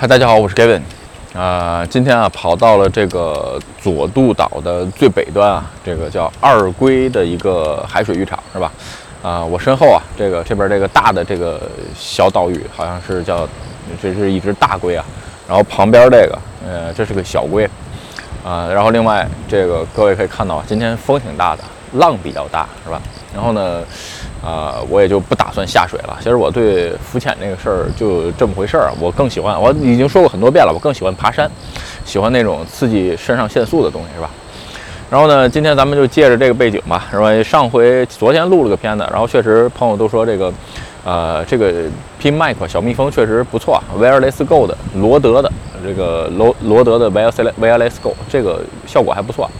嗨，大家好，我是 Gavin，啊、今天啊跑到了这个佐渡岛的最北端啊，这个叫二龟的一个海水浴场是吧？啊、我身后啊，这个这边这个大的这个小岛屿好像是叫，这是一只大龟啊，然后旁边这个，呃，这是个小龟，啊、然后另外这个各位可以看到，今天风挺大的，浪比较大是吧？然后呢，啊、我也就不打算下水了。其实我对浮潜这个事儿就这么回事儿，我更喜欢，我已经说过很多遍了，我更喜欢爬山，喜欢那种刺激肾上腺素的东西是吧？然后呢，今天咱们就借着这个背景吧，是吧？上回昨天录了个片子，然后确实朋友都说这个，呃，这个 Pin Mic 小蜜蜂确实不错，Wireless Go 的罗德的这个罗罗德的 Wireless Wireless Go 这个效果还不错。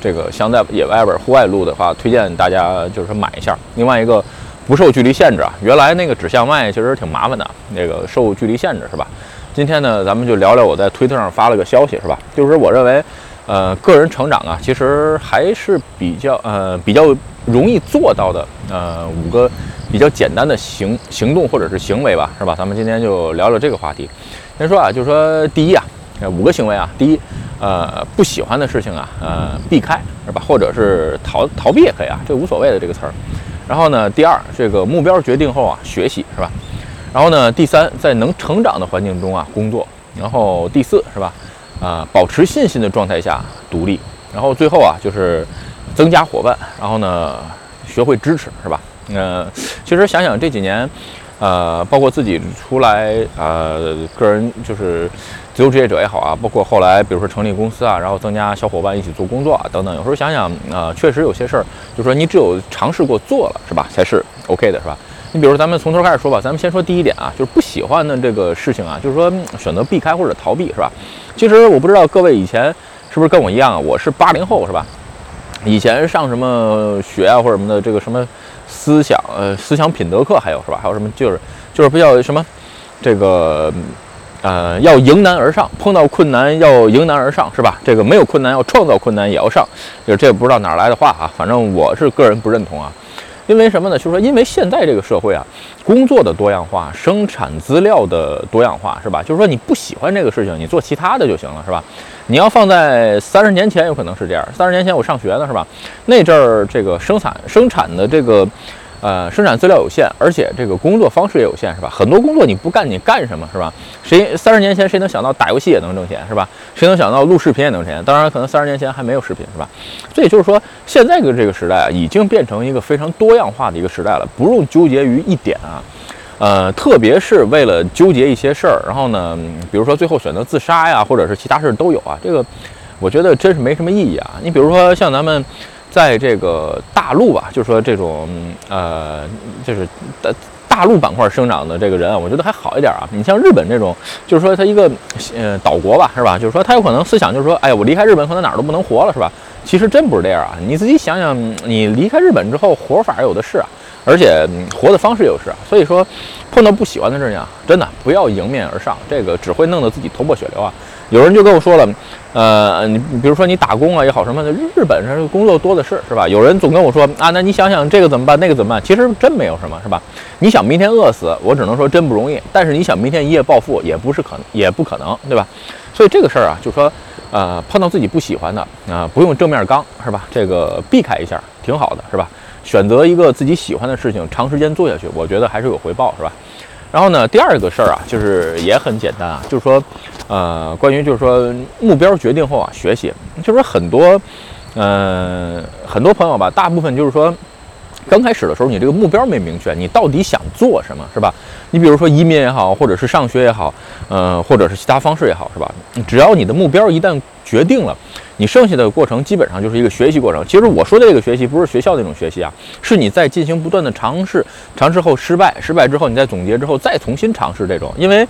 这个像在野外边户外录的话，推荐大家就是买一下。另外一个不受距离限制啊，原来那个指向麦其实挺麻烦的，那个受距离限制是吧？今天呢，咱们就聊聊我在推特上发了个消息是吧？就是我认为，呃，个人成长啊，其实还是比较呃比较容易做到的呃五个比较简单的行行动或者是行为吧，是吧？咱们今天就聊聊这个话题。先说啊，就是说第一啊，五个行为啊，第一。呃，不喜欢的事情啊，呃，避开是吧？或者是逃逃避也可以啊，这无所谓的这个词儿。然后呢，第二，这个目标决定后啊，学习是吧？然后呢，第三，在能成长的环境中啊，工作。然后第四是吧？啊、保持信心的状态下独立。然后最后啊，就是增加伙伴。然后呢，学会支持是吧？呃，其实想想这几年，呃，包括自己出来，呃，个人就是自由职业者也好啊，包括后来比如说成立公司啊，然后增加小伙伴一起做工作啊等等。有时候想想，啊，确实有些事儿，就是说你只有尝试过做了是吧，才是 OK 的是吧？你比如说咱们从头开始说吧，咱们先说第一点啊，就是不喜欢的这个事情啊，就是说选择避开或者逃避是吧？其实我不知道各位以前是不是跟我一样啊，我是八零后是吧？以前上什么学啊或者什么的，这个什么思想呃思想品德课还有是吧？还有什么就是就是比较什么这个呃要迎难而上，碰到困难要迎难而上是吧？这个没有困难要创造困难也要上，就是这不知道哪儿来的话啊，反正我是个人不认同啊。因为什么呢？就是说，因为现在这个社会啊，工作的多样化，生产资料的多样化，是吧？就是说，你不喜欢这个事情，你做其他的就行了，是吧？你要放在三十年前，有可能是这样。三十年前我上学呢，是吧？那阵儿这个生产生产的这个呃生产资料有限，而且这个工作方式也有限，是吧？很多工作你不干，你干什么，是吧？谁三十年前谁能想到打游戏也能挣钱，是吧？谁能想到录视频也能挣钱？当然，可能三十年前还没有视频，是吧？所以就是说，现在的这个时代啊，已经变成一个非常多样化的一个时代了，不用纠结于一点啊。呃，特别是为了纠结一些事儿，然后呢，比如说最后选择自杀呀，或者是其他事儿都有啊。这个我觉得真是没什么意义啊。你比如说像咱们在这个大陆吧，就是说这种呃，就是大大陆板块生长的这个人啊，我觉得还好一点啊。你像日本这种，就是说他一个呃岛国吧，是吧？就是说他有可能思想就是说，哎，我离开日本可能哪儿都不能活了，是吧？其实真不是这样啊。你自己想想，你离开日本之后，活法有的是啊。而且活的方式也是啊，所以说碰到不喜欢的事情啊，真的不要迎面而上，这个只会弄得自己头破血流啊。有人就跟我说了，呃，你比如说你打工啊也好什么的，日本上工作多的是，是吧？有人总跟我说啊，那你想想这个怎么办，那个怎么办？其实真没有什么，是吧？你想明天饿死，我只能说真不容易。但是你想明天一夜暴富，也不是可能，也不可能，对吧？所以这个事儿啊，就说，呃，碰到自己不喜欢的啊、不用正面刚，是吧？这个避开一下，挺好的，是吧？选择一个自己喜欢的事情，长时间做下去，我觉得还是有回报，是吧？然后呢，第二个事儿啊，就是也很简单啊，就是说，呃，关于就是说目标决定后啊，学习，就是说很多，呃，很多朋友吧，大部分就是说。刚开始的时候，你这个目标没明确，你到底想做什么，是吧？你比如说移民也好，或者是上学也好，呃，或者是其他方式也好，是吧？只要你的目标一旦决定了，你剩下的过程基本上就是一个学习过程。其实我说的这个学习不是学校那种学习啊，是你在进行不断的尝试，尝试后失败，失败之后你再总结之后再重新尝试这种。因为，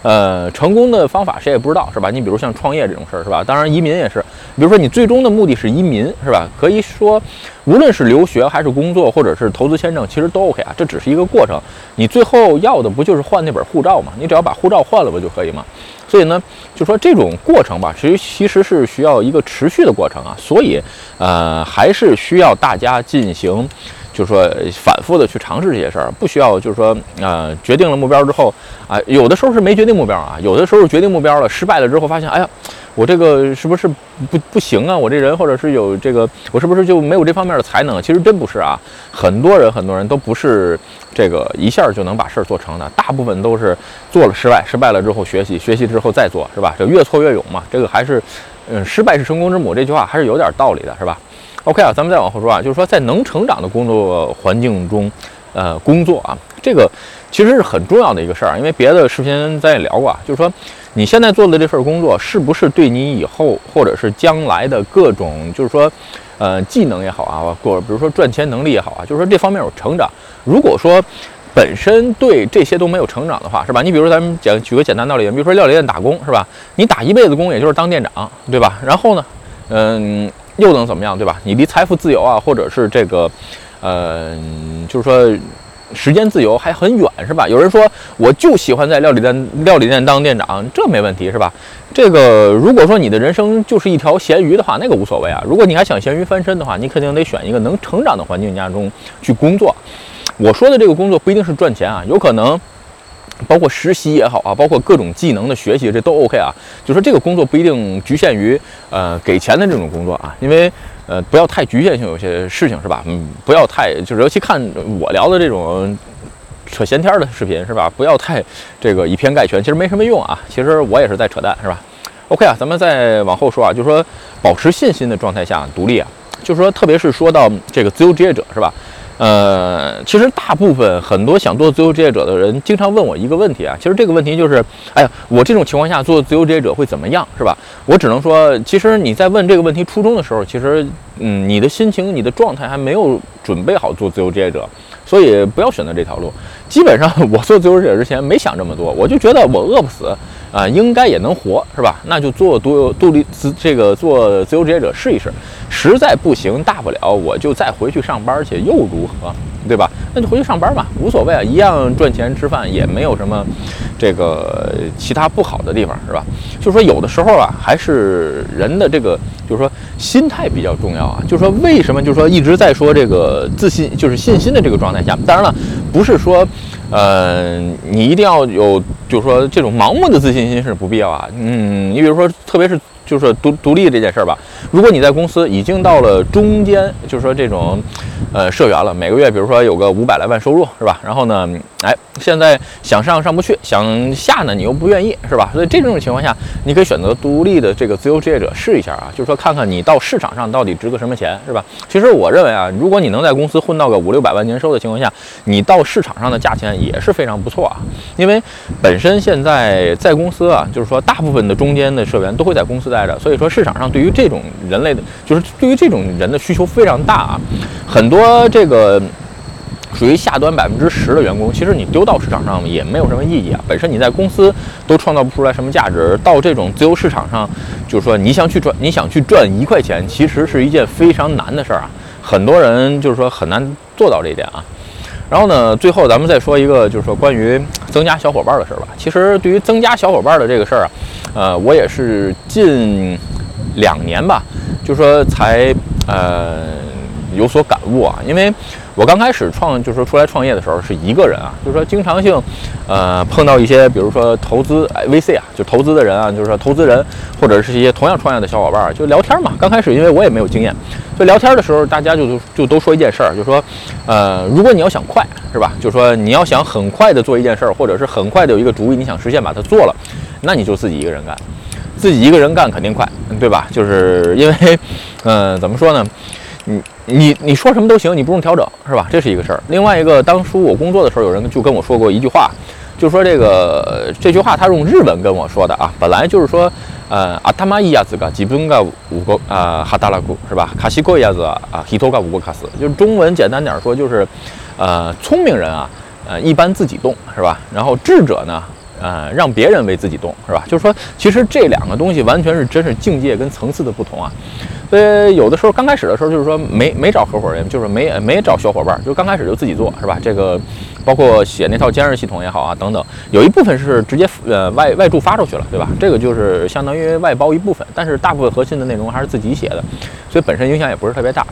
呃，成功的方法谁也不知道，是吧？你比如像创业这种事儿，是吧？当然移民也是，比如说你最终的目的是移民，是吧？可以说，无论是留学还是工作，或者是投资签证，其实都 OK 啊，这只是一个过程。你最后要的不就是换那本护照吗？你只要把护照换了不就可以吗？所以呢，就说这种过程吧，其实其实是需要一个持续的过程啊，所以呃，还是需要大家进行就是说反复的去尝试这些事儿，不需要就是说呃决定了目标之后啊，有的时候是没决定目标啊，有的时候决定目标了，失败了之后发现，哎呀。我这个是不是不不行啊？我这人或者是有这个，我是不是就没有这方面的才能？其实真不是啊，很多人很多人都不是这个一下就能把事儿做成的，大部分都是做了失败，失败了之后学习，学习之后再做，是吧？这越挫越勇嘛，这个还是，嗯，失败是成功之母这句话还是有点道理的，是吧？OK 啊，咱们再往后说啊，就是说在能成长的工作环境中，呃，工作啊，这个其实是很重要的一个事儿，因为别的视频咱也聊过，啊，就是说。你现在做的这份工作，是不是对你以后或者是将来的各种，就是说，呃，技能也好啊，或比如说赚钱能力也好啊，就是说这方面有成长。如果说本身对这些都没有成长的话，是吧？你比如说咱们讲举个简单道理，比如说料理店打工，是吧？你打一辈子工，也就是当店长，对吧？然后呢，嗯，又能怎么样，对吧？你离财富自由啊，或者是这个，呃，就是说。时间自由还很远是吧？有人说我就喜欢在料理店料理店当店长，这没问题是吧？这个如果说你的人生就是一条咸鱼的话，那个无所谓啊。如果你还想咸鱼翻身的话，你肯定得选一个能成长的环境下中去工作。我说的这个工作不一定是赚钱啊，有可能。包括实习也好啊，包括各种技能的学习，这都 OK 啊。就说这个工作不一定局限于呃给钱的这种工作啊，因为呃不要太局限性，有些事情是吧？嗯，不要太就是尤其看我聊的这种扯闲天的视频是吧？不要太这个以偏概全，其实没什么用啊。其实我也是在扯淡是吧？OK 啊，咱们再往后说啊，就是说保持信心的状态下独立啊，就是说特别是说到这个自由职业者是吧？呃，其实大部分很多想做自由职业者的人，经常问我一个问题啊。其实这个问题就是，哎呀，我这种情况下做自由职业者会怎么样，是吧？我只能说，其实你在问这个问题初衷的时候，其实，嗯，你的心情、你的状态还没有准备好做自由职业者，所以不要选择这条路。基本上，我做自由职业者之前没想这么多，我就觉得我饿不死。啊，应该也能活，是吧？那就做独独立自这个做自由职业者试一试，实在不行，大不了我就再回去上班去，又如何？对吧？那就回去上班吧，无所谓啊，一样赚钱吃饭，也没有什么这个其他不好的地方，是吧？就是说有的时候啊，还是人的这个，就是说心态比较重要啊。就是说为什么？就是说一直在说这个自信，就是信心的这个状态下。当然了，不是说，呃，你一定要有，就是说这种盲目的自信心是不必要啊。嗯，你比如说，特别是。就是独独立这件事儿吧。如果你在公司已经到了中间，就是说这种，呃，社员了，每个月比如说有个五百来万收入，是吧？然后呢，哎，现在想上上不去，想下呢你又不愿意，是吧？所以这种情况下，你可以选择独立的这个自由职业者试一下啊，就是说看看你到市场上到底值个什么钱，是吧？其实我认为啊，如果你能在公司混到个五六百万年收的情况下，你到市场上的价钱也是非常不错啊。因为本身现在在公司啊，就是说大部分的中间的社员都会在公司。在所以说市场上对于这种人类的，就是对于这种人的需求非常大啊。很多这个属于下端百分之十的员工，其实你丢到市场上也没有什么意义啊。本身你在公司都创造不出来什么价值，到这种自由市场上，就是说你想去赚，你想去赚一块钱，其实是一件非常难的事儿啊。很多人就是说很难做到这一点啊。然后呢，最后咱们再说一个，就是说关于增加小伙伴的事儿吧。其实对于增加小伙伴的这个事儿啊，呃，我也是近两年吧，就是说才呃有所感悟啊。因为我刚开始创，就是说出来创业的时候是一个人啊，就是说经常性呃碰到一些，比如说投资 VC 啊，就投资的人啊，就是说投资人或者是一些同样创业的小伙伴，就聊天嘛。刚开始因为我也没有经验。就聊天的时候，大家就就都说一件事儿，就是说，呃，如果你要想快，是吧？就是说你要想很快的做一件事儿，或者是很快的有一个主意，你想实现把它做了，那你就自己一个人干，自己一个人干肯定快，对吧？就是因为，嗯，怎么说呢？你你你说什么都行，你不用调整，是吧？这是一个事儿。另外一个，当初我工作的时候，有人就跟我说过一句话，就说这个这句话他用日文跟我说的啊，本来就是说。呃，阿他妈一亚子个基本个五个啊哈达拉古是吧？卡西过一亚子啊，希托个五个卡斯，就是中文简单点说就是，呃，聪明人啊，呃，一般自己动是吧？然后智者呢？呃，让别人为自己动，是吧？就是说，其实这两个东西完全是真是境界跟层次的不同啊。所以有的时候刚开始的时候，就是说没没找合伙人，就是没没找小伙伴，就刚开始就自己做，是吧？这个包括写那套监视系统也好啊，等等，有一部分是直接呃外外注发出去了，对吧？这个就是相当于外包一部分，但是大部分核心的内容还是自己写的，所以本身影响也不是特别大。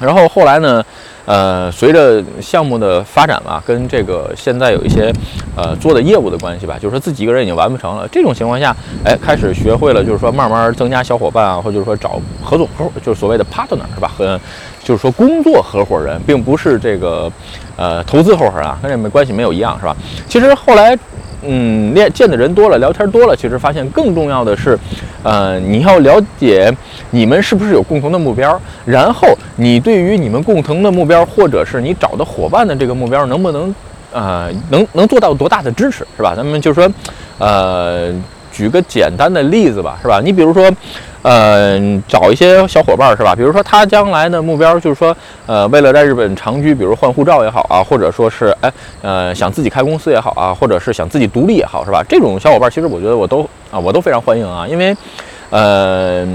然后后来呢，呃，随着项目的发展嘛，跟这个现在有一些呃做的业务的关系吧，就是说自己一个人已经完不成了。这种情况下，哎，开始学会了，就是说慢慢增加小伙伴啊，或者就是说找合作合伙，就是所谓的 partner 是吧？和就是说工作合伙人，并不是这个呃投资合伙人啊，跟这没关系没有一样是吧？其实后来。嗯，练见的人多了，聊天多了，其实发现更重要的是，呃，你要了解你们是不是有共同的目标，然后你对于你们共同的目标，或者是你找的伙伴的这个目标，能不能，呃，能能做到多大的支持，是吧？咱们就说，呃，举个简单的例子吧，是吧？你比如说。嗯，找一些小伙伴儿是吧？比如说他将来的目标就是说，呃，为了在日本长居，比如换护照也好啊，或者说是哎，呃，想自己开公司也好啊，或者是想自己独立也好，是吧？这种小伙伴儿其实我觉得我都啊，我都非常欢迎啊，因为，呃，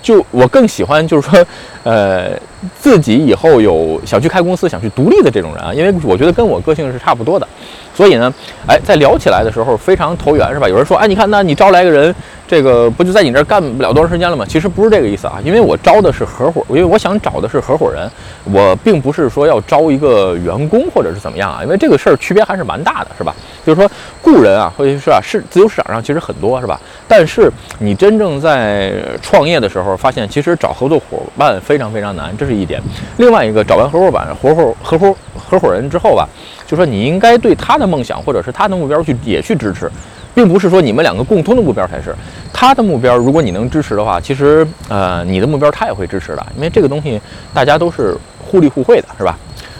就我更喜欢就是说，呃，自己以后有想去开公司、想去独立的这种人啊，因为我觉得跟我个性是差不多的，所以呢，哎，在聊起来的时候非常投缘是吧？有人说，哎，你看，那你招来个人。这个不就在你这儿干不了多长时间了吗？其实不是这个意思啊，因为我招的是合伙，因为我想找的是合伙人，我并不是说要招一个员工或者是怎么样啊，因为这个事儿区别还是蛮大的，是吧？就是说雇人啊，或者是啊，是自由市场上其实很多，是吧？但是你真正在创业的时候，发现其实找合作伙伴非常非常难，这是一点。另外一个，找完合伙板合伙合伙合伙人之后吧，就说你应该对他的梦想或者是他的目标去也去支持。并不是说你们两个共通的目标才是他的目标。如果你能支持的话，其实呃，你的目标他也会支持的，因为这个东西大家都是互利互惠的，是吧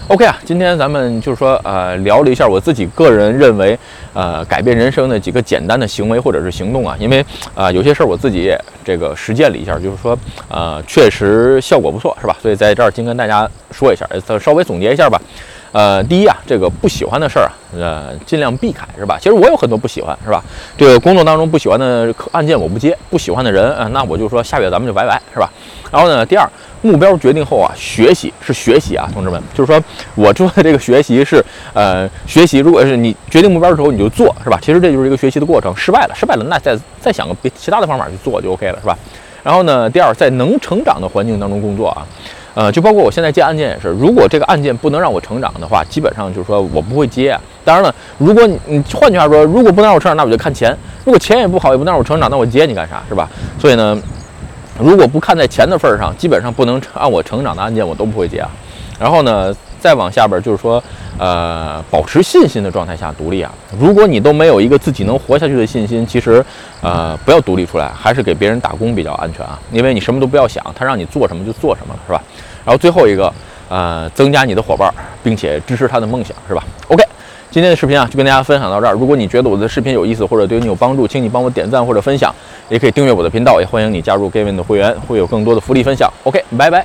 ？OK 啊，今天咱们就是说呃，聊了一下我自己个人认为呃改变人生的几个简单的行为或者是行动啊，因为啊有些事儿我自己也这个实践了一下，就是说呃确实效果不错，是吧？所以在这儿先跟大家说一下，再稍微总结一下吧。呃，第一啊，这个不喜欢的事儿啊，呃，尽量避开，是吧？其实我有很多不喜欢，是吧？这个工作当中不喜欢的案件我不接，不喜欢的人啊，那我就说下月咱们就拜拜，是吧？然后呢，第二，目标决定后啊，学习是学习啊，同志们，就是说我做的这个学习是呃学习，如果是你决定目标的时候你就做，是吧？其实这就是一个学习的过程，失败了，失败了，那再再想个别其他的方法去做就 OK 了，是吧？然后呢，第二，在能成长的环境当中工作啊。呃，就包括我现在接案件也是，如果这个案件不能让我成长的话，基本上就是说我不会接。当然了，如果你换句话说，如果不能让我成长，那我就看钱。如果钱也不好，也不能让我成长，那我接你干啥，是吧？所以呢，如果不看在钱的份儿上，基本上不能按我成长的案件我都不会接啊。然后呢，再往下边就是说，呃，保持信心的状态下独立啊。如果你都没有一个自己能活下去的信心，其实，呃，不要独立出来，还是给别人打工比较安全啊。因为你什么都不要想，他让你做什么就做什么了，是吧？然后最后一个，呃，增加你的伙伴，并且支持他的梦想，是吧？OK，今天的视频啊，就跟大家分享到这儿。如果你觉得我的视频有意思或者对你有帮助，请你帮我点赞或者分享，也可以订阅我的频道，也欢迎你加入 Gavin 的会员，会有更多的福利分享。OK，拜拜。